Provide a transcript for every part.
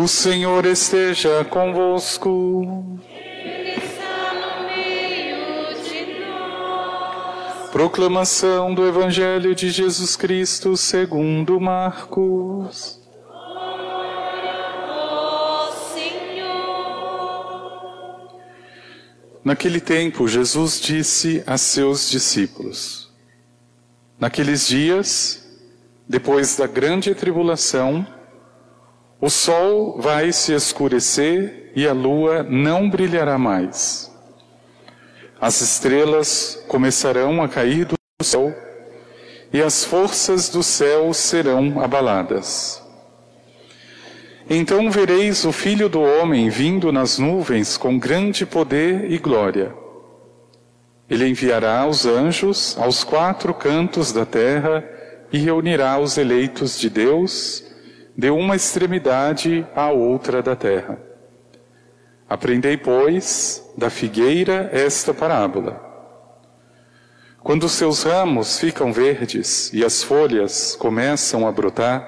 O Senhor esteja convosco. está no meio de nós. Proclamação do Evangelho de Jesus Cristo segundo Marcos. Senhor, Naquele tempo, Jesus disse a seus discípulos: Naqueles dias, depois da grande tribulação, o sol vai se escurecer e a lua não brilhará mais. As estrelas começarão a cair do céu e as forças do céu serão abaladas. Então vereis o Filho do Homem vindo nas nuvens com grande poder e glória. Ele enviará os anjos aos quatro cantos da terra e reunirá os eleitos de Deus de uma extremidade à outra da terra. Aprendei, pois, da figueira esta parábola. Quando seus ramos ficam verdes e as folhas começam a brotar,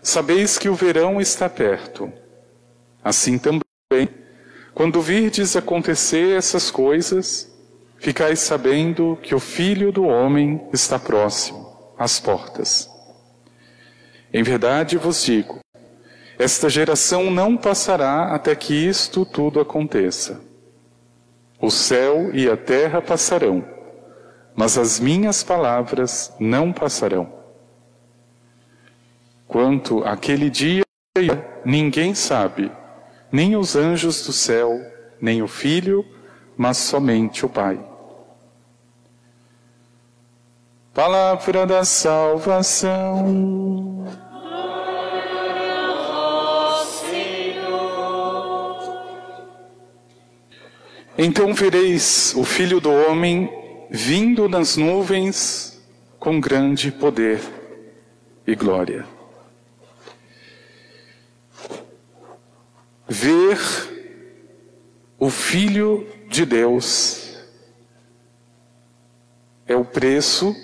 sabeis que o verão está perto. Assim também, quando virdes acontecer essas coisas, ficais sabendo que o Filho do Homem está próximo, às portas. Em verdade vos digo, esta geração não passará até que isto tudo aconteça. O céu e a terra passarão, mas as minhas palavras não passarão. Quanto àquele dia, ninguém sabe, nem os anjos do céu, nem o Filho, mas somente o Pai. Palavra da salvação. Então vereis o Filho do Homem vindo nas nuvens com grande poder e glória. Ver o Filho de Deus é o preço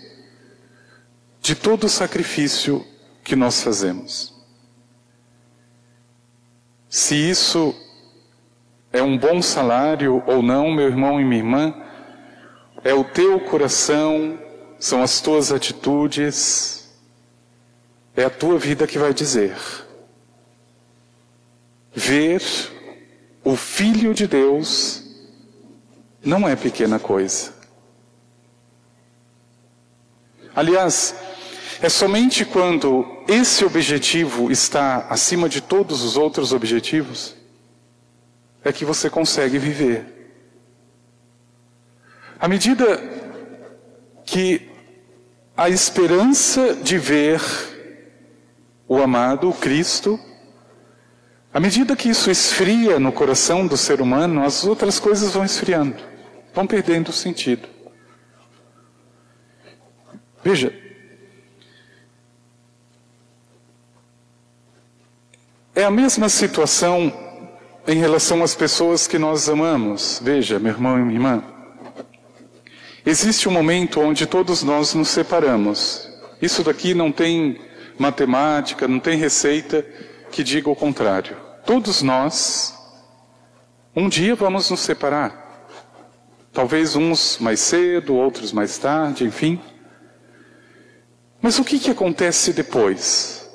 de todo o sacrifício que nós fazemos. Se isso é um bom salário ou não, meu irmão e minha irmã, é o teu coração, são as tuas atitudes, é a tua vida que vai dizer. Ver o Filho de Deus não é pequena coisa. Aliás, é somente quando esse objetivo está acima de todos os outros objetivos é que você consegue viver. À medida que a esperança de ver o amado, o Cristo, à medida que isso esfria no coração do ser humano, as outras coisas vão esfriando, vão perdendo sentido. Veja, é a mesma situação em relação às pessoas que nós amamos. Veja, meu irmão e minha irmã, existe um momento onde todos nós nos separamos. Isso daqui não tem matemática, não tem receita que diga o contrário. Todos nós, um dia vamos nos separar. Talvez uns mais cedo, outros mais tarde, enfim. Mas o que, que acontece depois?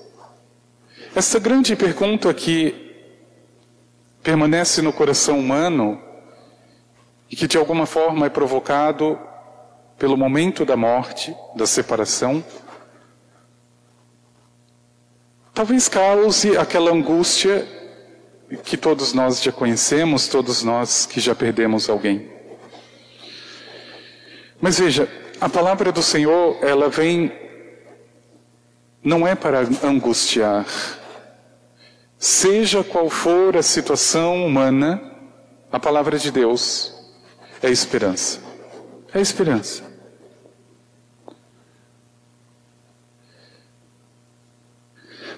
Essa grande pergunta que permanece no coração humano e que de alguma forma é provocado pelo momento da morte, da separação, talvez cause aquela angústia que todos nós já conhecemos, todos nós que já perdemos alguém. Mas veja, a palavra do Senhor, ela vem não é para angustiar. Seja qual for a situação humana, a palavra de Deus é esperança. É esperança.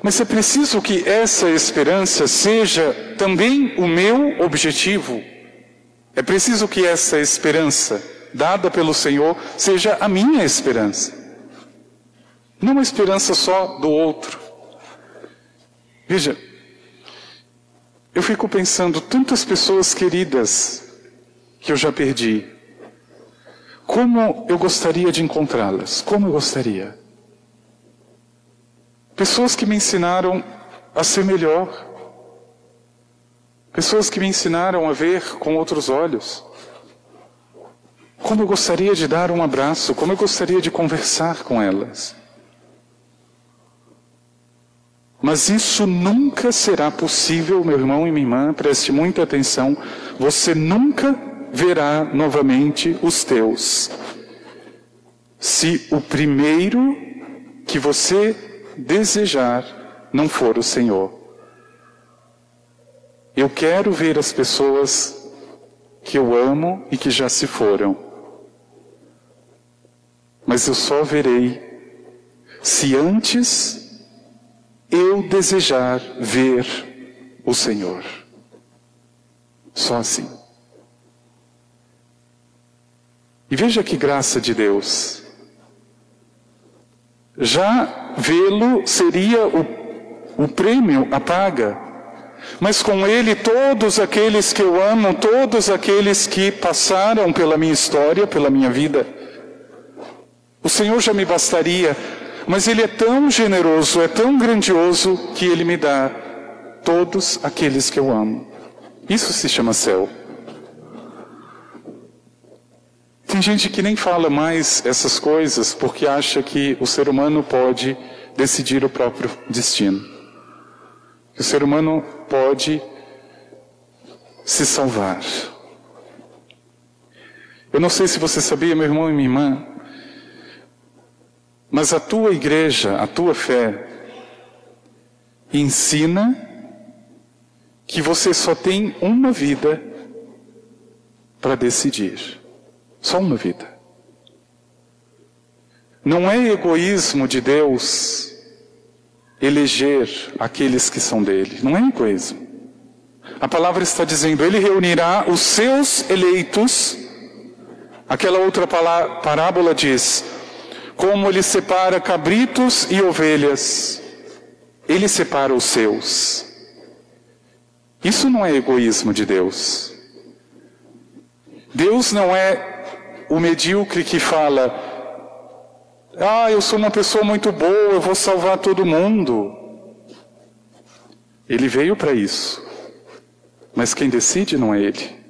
Mas é preciso que essa esperança seja também o meu objetivo. É preciso que essa esperança dada pelo Senhor seja a minha esperança. Não uma esperança só do outro. Veja, Eu fico pensando tantas pessoas queridas que eu já perdi. Como eu gostaria de encontrá-las? Como eu gostaria? Pessoas que me ensinaram a ser melhor. Pessoas que me ensinaram a ver com outros olhos. Como eu gostaria de dar um abraço, como eu gostaria de conversar com elas. Mas isso nunca será possível, meu irmão e minha irmã, preste muita atenção. Você nunca verá novamente os teus. Se o primeiro que você desejar não for o Senhor. Eu quero ver as pessoas que eu amo e que já se foram. Mas eu só verei se antes eu desejar ver o Senhor. Só assim. E veja que graça de Deus. Já vê-lo seria o, o prêmio, a paga. Mas com ele, todos aqueles que eu amo, todos aqueles que passaram pela minha história, pela minha vida, o Senhor já me bastaria mas Ele é tão generoso, é tão grandioso, que Ele me dá todos aqueles que eu amo. Isso se chama céu. Tem gente que nem fala mais essas coisas porque acha que o ser humano pode decidir o próprio destino. Que o ser humano pode se salvar. Eu não sei se você sabia, meu irmão e minha irmã, mas a tua igreja, a tua fé, ensina que você só tem uma vida para decidir. Só uma vida. Não é egoísmo de Deus eleger aqueles que são dele. Não é egoísmo. A palavra está dizendo: Ele reunirá os seus eleitos. Aquela outra parábola diz: como ele separa cabritos e ovelhas, ele separa os seus. Isso não é egoísmo de Deus. Deus não é o medíocre que fala: Ah, eu sou uma pessoa muito boa, eu vou salvar todo mundo. Ele veio para isso. Mas quem decide não é ele.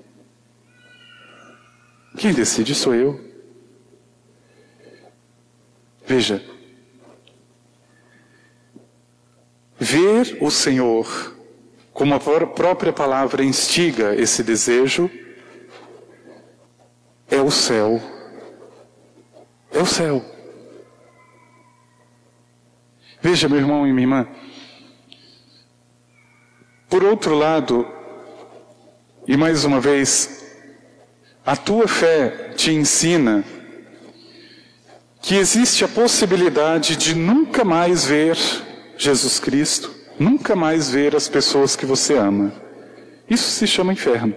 Quem decide sou eu. Veja, ver o Senhor, como a própria palavra instiga esse desejo, é o céu. É o céu. Veja, meu irmão e minha irmã, por outro lado, e mais uma vez, a tua fé te ensina que existe a possibilidade de nunca mais ver Jesus Cristo, nunca mais ver as pessoas que você ama. Isso se chama inferno.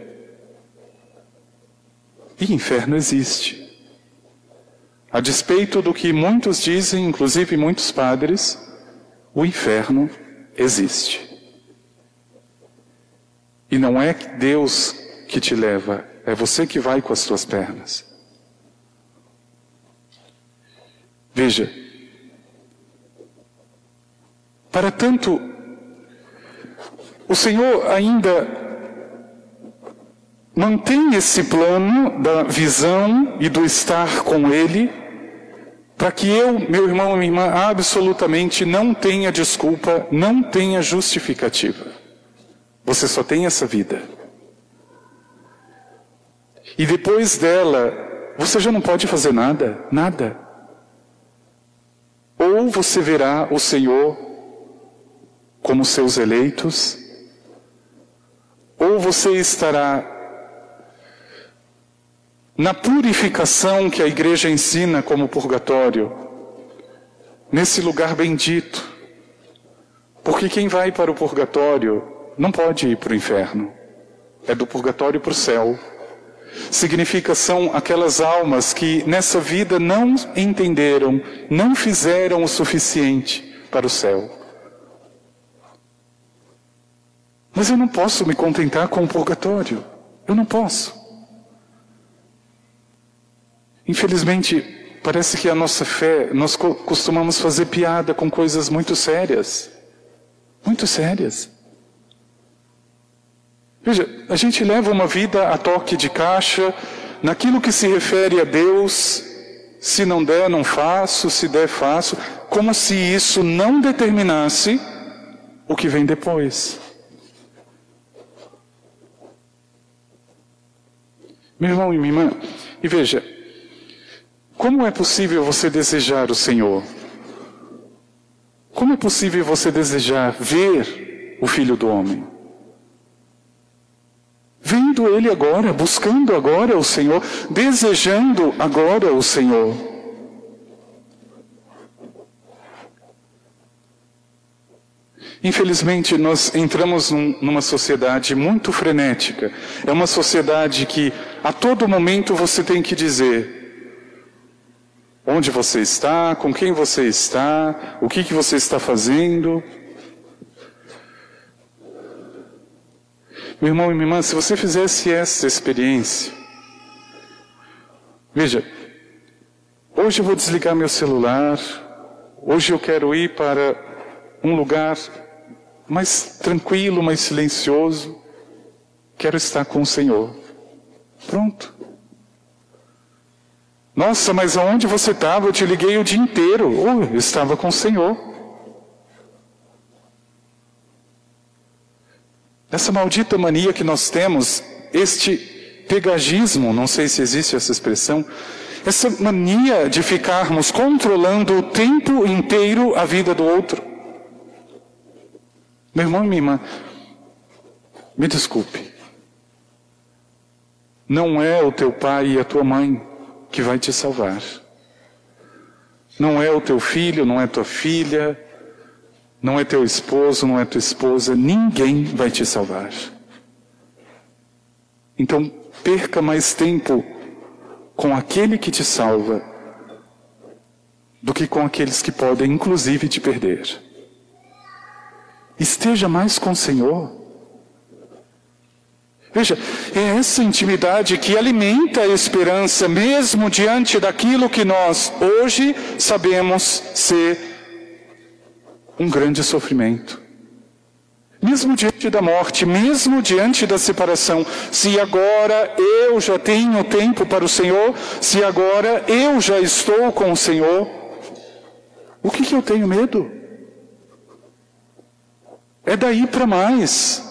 E inferno existe. A despeito do que muitos dizem, inclusive muitos padres, o inferno existe. E não é Deus que te leva, é você que vai com as suas pernas. Veja, para tanto, o Senhor ainda mantém esse plano da visão e do estar com Ele, para que eu, meu irmão e minha irmã, absolutamente não tenha desculpa, não tenha justificativa. Você só tem essa vida. E depois dela, você já não pode fazer nada, nada. Ou você verá o Senhor como seus eleitos, ou você estará na purificação que a igreja ensina como purgatório, nesse lugar bendito. Porque quem vai para o purgatório não pode ir para o inferno, é do purgatório para o céu significa são aquelas almas que nessa vida não entenderam, não fizeram o suficiente para o céu. Mas eu não posso me contentar com o purgatório. Eu não posso. Infelizmente, parece que a nossa fé, nós costumamos fazer piada com coisas muito sérias. Muito sérias. Veja, a gente leva uma vida a toque de caixa, naquilo que se refere a Deus, se não der, não faço, se der, faço, como se isso não determinasse o que vem depois. Meu irmão e minha irmã, e veja, como é possível você desejar o Senhor? Como é possível você desejar ver o Filho do Homem? Vendo Ele agora, buscando agora o Senhor, desejando agora o Senhor. Infelizmente, nós entramos num, numa sociedade muito frenética. É uma sociedade que a todo momento você tem que dizer: onde você está, com quem você está, o que, que você está fazendo. Meu irmão e minha irmã, se você fizesse essa experiência, veja, hoje eu vou desligar meu celular, hoje eu quero ir para um lugar mais tranquilo, mais silencioso, quero estar com o Senhor. Pronto. Nossa, mas aonde você estava? Eu te liguei o dia inteiro. Oh, eu estava com o Senhor. Essa maldita mania que nós temos, este pegagismo, não sei se existe essa expressão, essa mania de ficarmos controlando o tempo inteiro a vida do outro. Meu irmão e minha irmã, me desculpe. Não é o teu pai e a tua mãe que vai te salvar. Não é o teu filho, não é tua filha, não é teu esposo, não é tua esposa, ninguém vai te salvar. Então, perca mais tempo com aquele que te salva do que com aqueles que podem, inclusive, te perder. Esteja mais com o Senhor. Veja, é essa intimidade que alimenta a esperança, mesmo diante daquilo que nós hoje sabemos ser um grande sofrimento. Mesmo diante da morte, mesmo diante da separação, se agora eu já tenho tempo para o Senhor, se agora eu já estou com o Senhor, o que, que eu tenho medo? É daí para mais.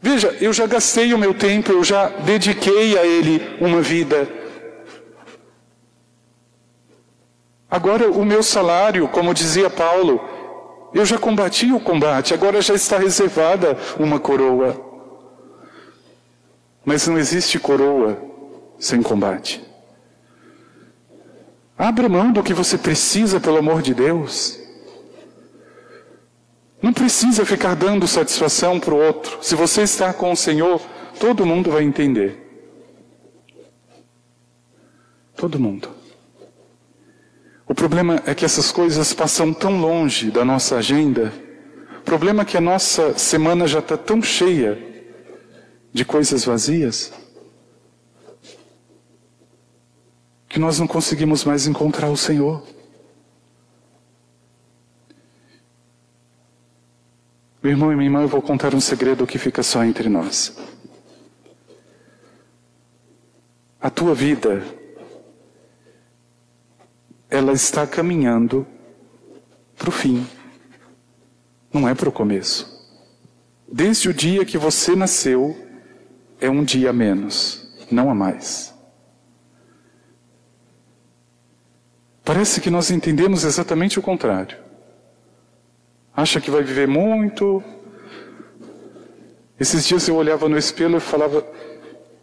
Veja, eu já gastei o meu tempo, eu já dediquei a Ele uma vida. Agora, o meu salário, como dizia Paulo, eu já combati o combate, agora já está reservada uma coroa. Mas não existe coroa sem combate. Abra mão do que você precisa, pelo amor de Deus. Não precisa ficar dando satisfação para o outro. Se você está com o Senhor, todo mundo vai entender. Todo mundo. O problema é que essas coisas passam tão longe da nossa agenda. O problema é que a nossa semana já está tão cheia de coisas vazias que nós não conseguimos mais encontrar o Senhor. Meu irmão e minha irmã, eu vou contar um segredo que fica só entre nós. A tua vida, ela está caminhando para o fim, não é para o começo. Desde o dia que você nasceu, é um dia a menos, não a mais. Parece que nós entendemos exatamente o contrário acha que vai viver muito. Esses dias eu olhava no espelho e falava: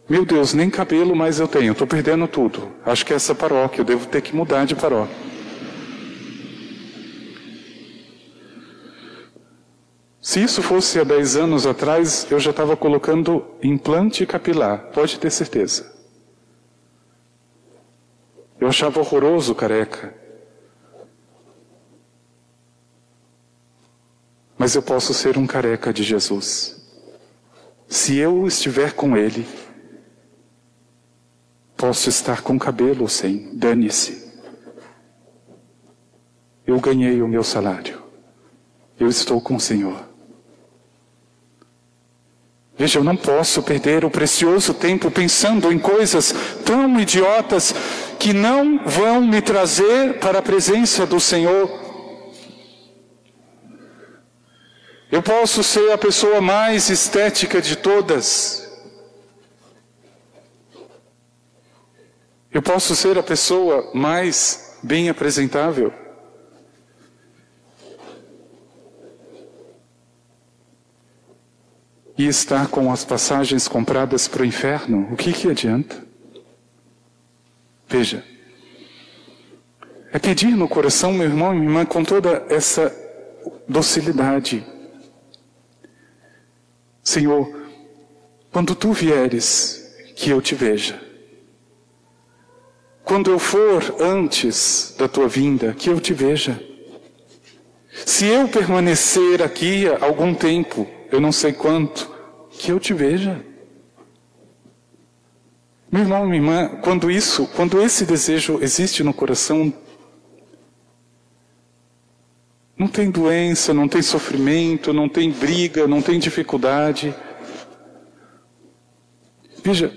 Meu Deus, nem cabelo mais eu tenho, estou perdendo tudo. Acho que é essa paróquia, eu devo ter que mudar de paróquia. Se isso fosse há 10 anos atrás, eu já estava colocando implante capilar, pode ter certeza. Eu achava horroroso careca. mas eu posso ser um careca de Jesus. Se eu estiver com Ele, posso estar com cabelo sem, dane-se. Eu ganhei o meu salário. Eu estou com o Senhor. Veja, eu não posso perder o precioso tempo pensando em coisas tão idiotas que não vão me trazer para a presença do Senhor. Eu posso ser a pessoa mais estética de todas. Eu posso ser a pessoa mais bem apresentável. e estar com as passagens compradas para o inferno, o que, que adianta? Veja, é pedir no coração, meu irmão e minha irmã, com toda essa docilidade: Senhor, quando tu vieres, que eu te veja. Quando eu for antes da tua vinda, que eu te veja. Se eu permanecer aqui algum tempo, eu não sei quanto, que eu te veja. Meu irmão, minha irmã, quando isso, quando esse desejo existe no coração, não tem doença, não tem sofrimento, não tem briga, não tem dificuldade. Veja,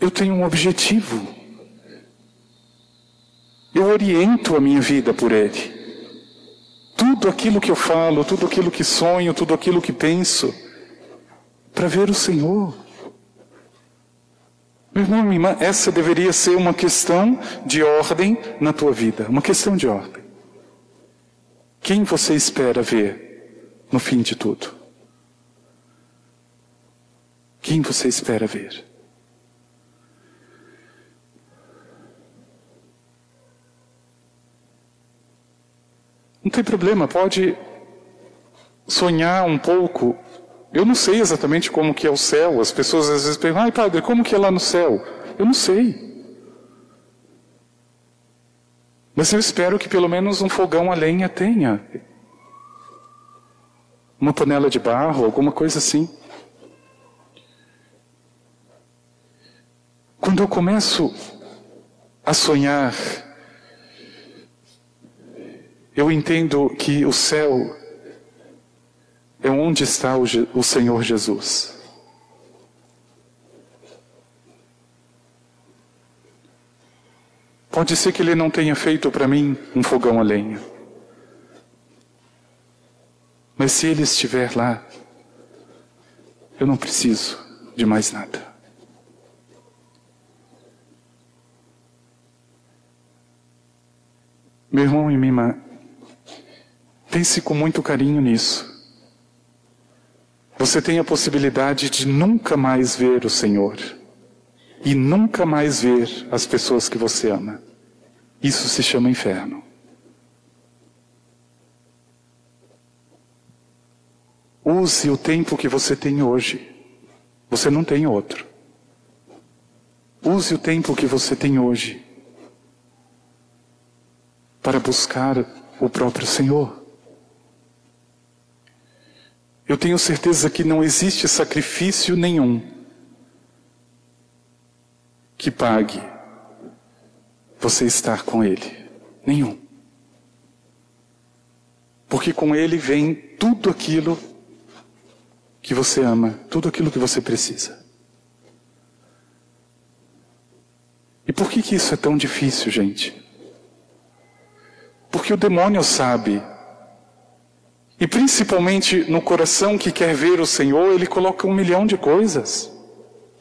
eu tenho um objetivo. Eu oriento a minha vida por ele tudo aquilo que eu falo, tudo aquilo que sonho, tudo aquilo que penso, para ver o Senhor. Meu irmão, minha irmã, essa deveria ser uma questão de ordem na tua vida, uma questão de ordem. Quem você espera ver no fim de tudo? Quem você espera ver? Tem problema, pode sonhar um pouco. Eu não sei exatamente como que é o céu. As pessoas às vezes perguntam, ai padre, como que é lá no céu? Eu não sei. Mas eu espero que pelo menos um fogão a lenha tenha. Uma panela de barro, alguma coisa assim. Quando eu começo a sonhar eu entendo que o céu é onde está o, o Senhor Jesus. Pode ser que Ele não tenha feito para mim um fogão a lenha. Mas se Ele estiver lá, eu não preciso de mais nada. Meu irmão e minha Pense com muito carinho nisso. Você tem a possibilidade de nunca mais ver o Senhor e nunca mais ver as pessoas que você ama. Isso se chama inferno. Use o tempo que você tem hoje. Você não tem outro. Use o tempo que você tem hoje para buscar o próprio Senhor. Eu tenho certeza que não existe sacrifício nenhum que pague você estar com Ele. Nenhum. Porque com Ele vem tudo aquilo que você ama, tudo aquilo que você precisa. E por que, que isso é tão difícil, gente? Porque o demônio sabe e principalmente no coração que quer ver o Senhor, ele coloca um milhão de coisas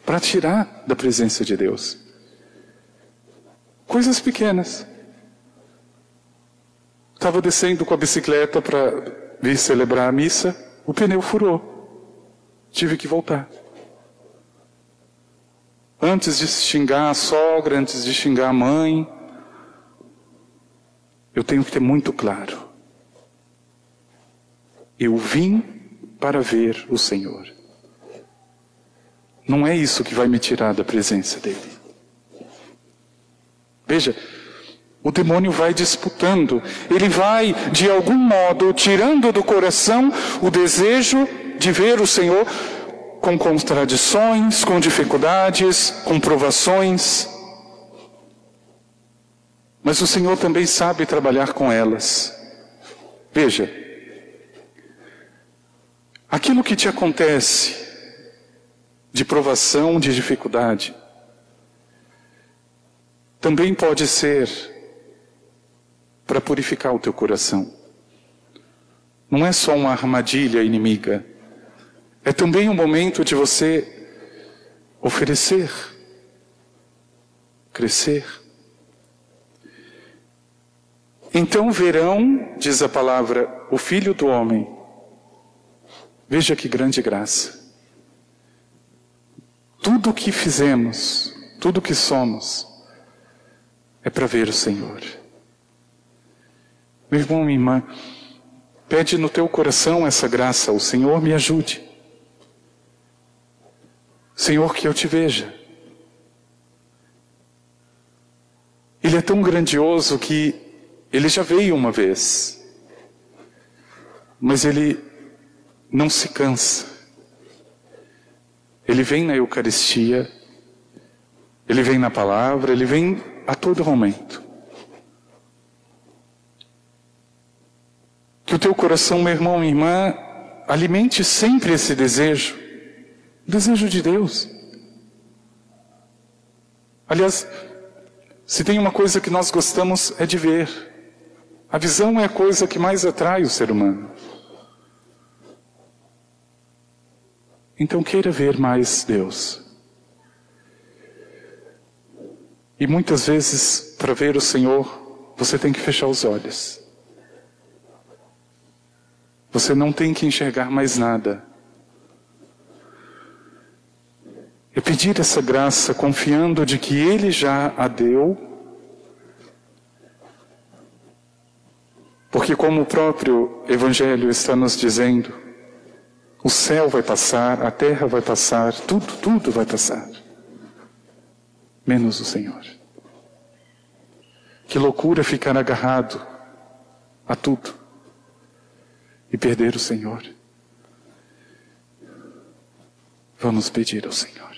para tirar da presença de Deus. Coisas pequenas. Estava descendo com a bicicleta para vir celebrar a missa, o pneu furou. Tive que voltar. Antes de xingar a sogra, antes de xingar a mãe, eu tenho que ter muito claro eu vim para ver o Senhor. Não é isso que vai me tirar da presença dele. Veja, O demônio vai disputando, ele vai, de algum modo, tirando do coração o desejo de ver o Senhor com contradições, com dificuldades, com provações. Mas o Senhor também sabe trabalhar com elas. Veja, aquilo que te acontece de provação, de dificuldade, também pode ser para purificar o teu coração. Não é só uma armadilha inimiga, é também um momento de você oferecer, crescer. Então verão, diz a palavra, o Filho do Homem. Veja que grande graça. Tudo o que fizemos, tudo o que somos, é para ver o Senhor. Meu irmão, minha irmã, pede no teu coração essa graça, o Senhor me ajude. Senhor, que eu te veja. Ele é tão grandioso que ele já veio uma vez, mas ele não se cansa. Ele vem na Eucaristia, ele vem na palavra, ele vem a todo momento. Que o teu coração, meu irmão, minha irmã, alimente sempre esse desejo, o desejo de Deus. Aliás, se tem uma coisa que nós gostamos é de ver. A visão é a coisa que mais atrai o ser humano. Então queira ver mais Deus. E muitas vezes, para ver o Senhor, você tem que fechar os olhos. Você não tem que enxergar mais nada. E pedir essa graça confiando de que Ele já a deu. Porque, como o próprio Evangelho está nos dizendo, o céu vai passar, a terra vai passar, tudo, tudo vai passar. Menos o Senhor. Que loucura ficar agarrado a tudo e perder o Senhor. Vamos pedir ao Senhor.